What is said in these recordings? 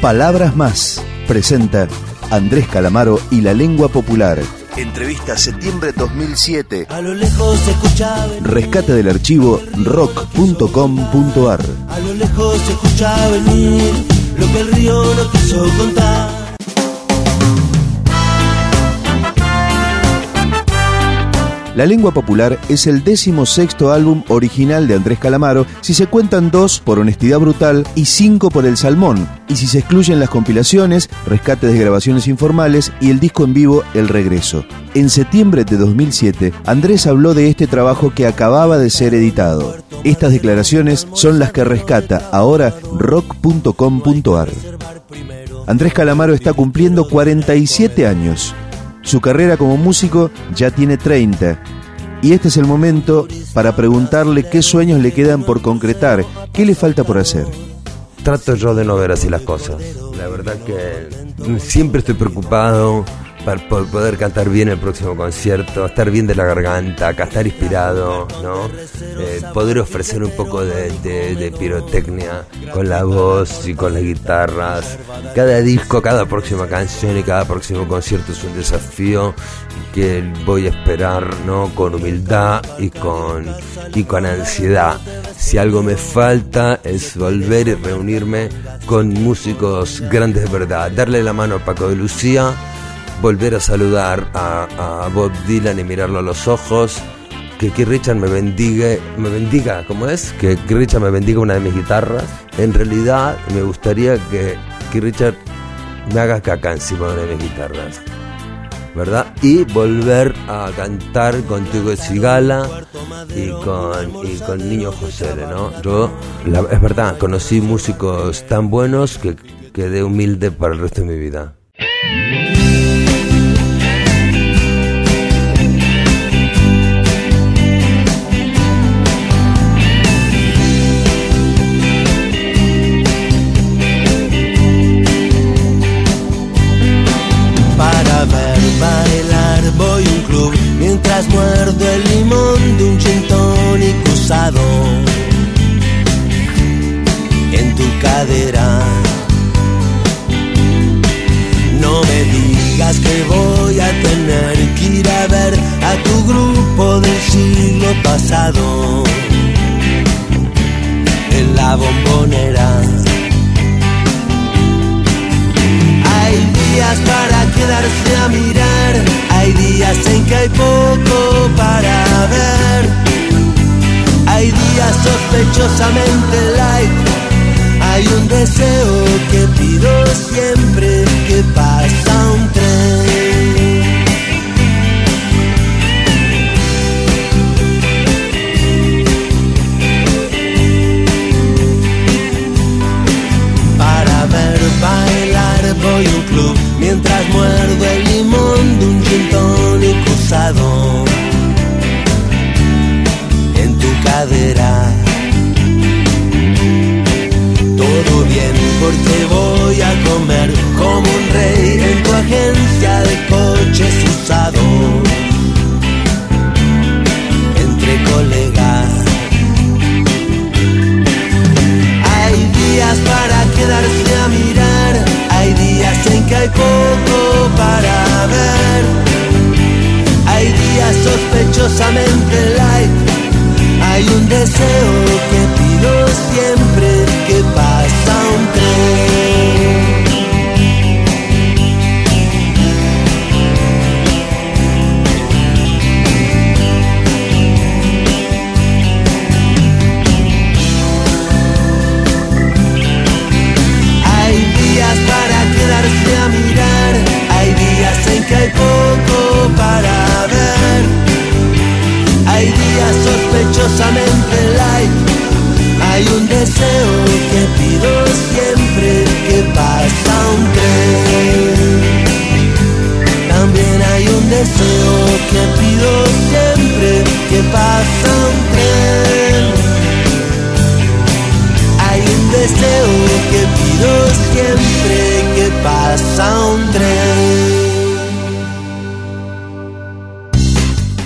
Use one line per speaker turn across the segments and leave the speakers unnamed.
Palabras más. Presenta Andrés Calamaro y la lengua popular. Entrevista septiembre 2007.
A lo lejos se escuchaba venir,
Rescate del archivo rock.com.ar.
a lo lejos se escuchaba venir lo que el río no quiso contar.
La lengua popular es el décimo sexto álbum original de Andrés Calamaro si se cuentan dos por Honestidad Brutal y cinco por El Salmón, y si se excluyen las compilaciones, rescates de grabaciones informales y el disco en vivo El Regreso. En septiembre de 2007, Andrés habló de este trabajo que acababa de ser editado. Estas declaraciones son las que rescata ahora rock.com.ar. Andrés Calamaro está cumpliendo 47 años. Su carrera como músico ya tiene 30. Y este es el momento para preguntarle qué sueños le quedan por concretar, qué le falta por hacer.
Trato yo de no ver así las cosas. La verdad que siempre estoy preocupado por poder cantar bien el próximo concierto, estar bien de la garganta, estar inspirado, ¿no? Eh, poder ofrecer un poco de, de- de pirotecnia con la voz y con las guitarras. Cada disco, cada próxima canción y cada próximo concierto es un desafío que voy a esperar, ¿no? Con humildad y con, y con ansiedad. Si algo me falta es volver y reunirme con músicos grandes de verdad, darle la mano a Paco de Lucía, volver a saludar a, a Bob Dylan y mirarlo a los ojos, que Keith Richard me bendiga, me bendiga, ¿cómo es? Que Keith Richard me bendiga una de mis guitarras. En realidad me gustaría que Keith Richard me haga caca encima de una de mis guitarras. ¿verdad? Y volver a cantar con Tiago Cigala y con, y con Niño José, ¿no? Yo, la- es verdad, conocí músicos tan buenos que quedé humilde para el resto de mi vida.
No me digas que voy a tener que ir a ver a tu grupo del siglo pasado. En la bombonera. Hay días para quedarse a mirar, hay días en que hay poco para ver, hay días sospechosamente light, hay un deseo que pido siempre que pasa un tren. Para ver bailar voy a un club mientras muerdo el limón de un gin tonic usado en tu cadera. Sospechosamente light, hay un deseo que pido siempre siempre que pasa un tren.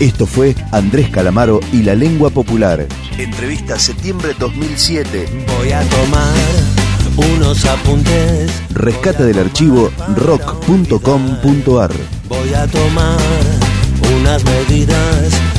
Esto fue Andrés Calamaro y la lengua popular. Entrevista septiembre 2007.
Voy a tomar unos apuntes.
Rescata del archivo rock.com.ar.
Voy a tomar unas medidas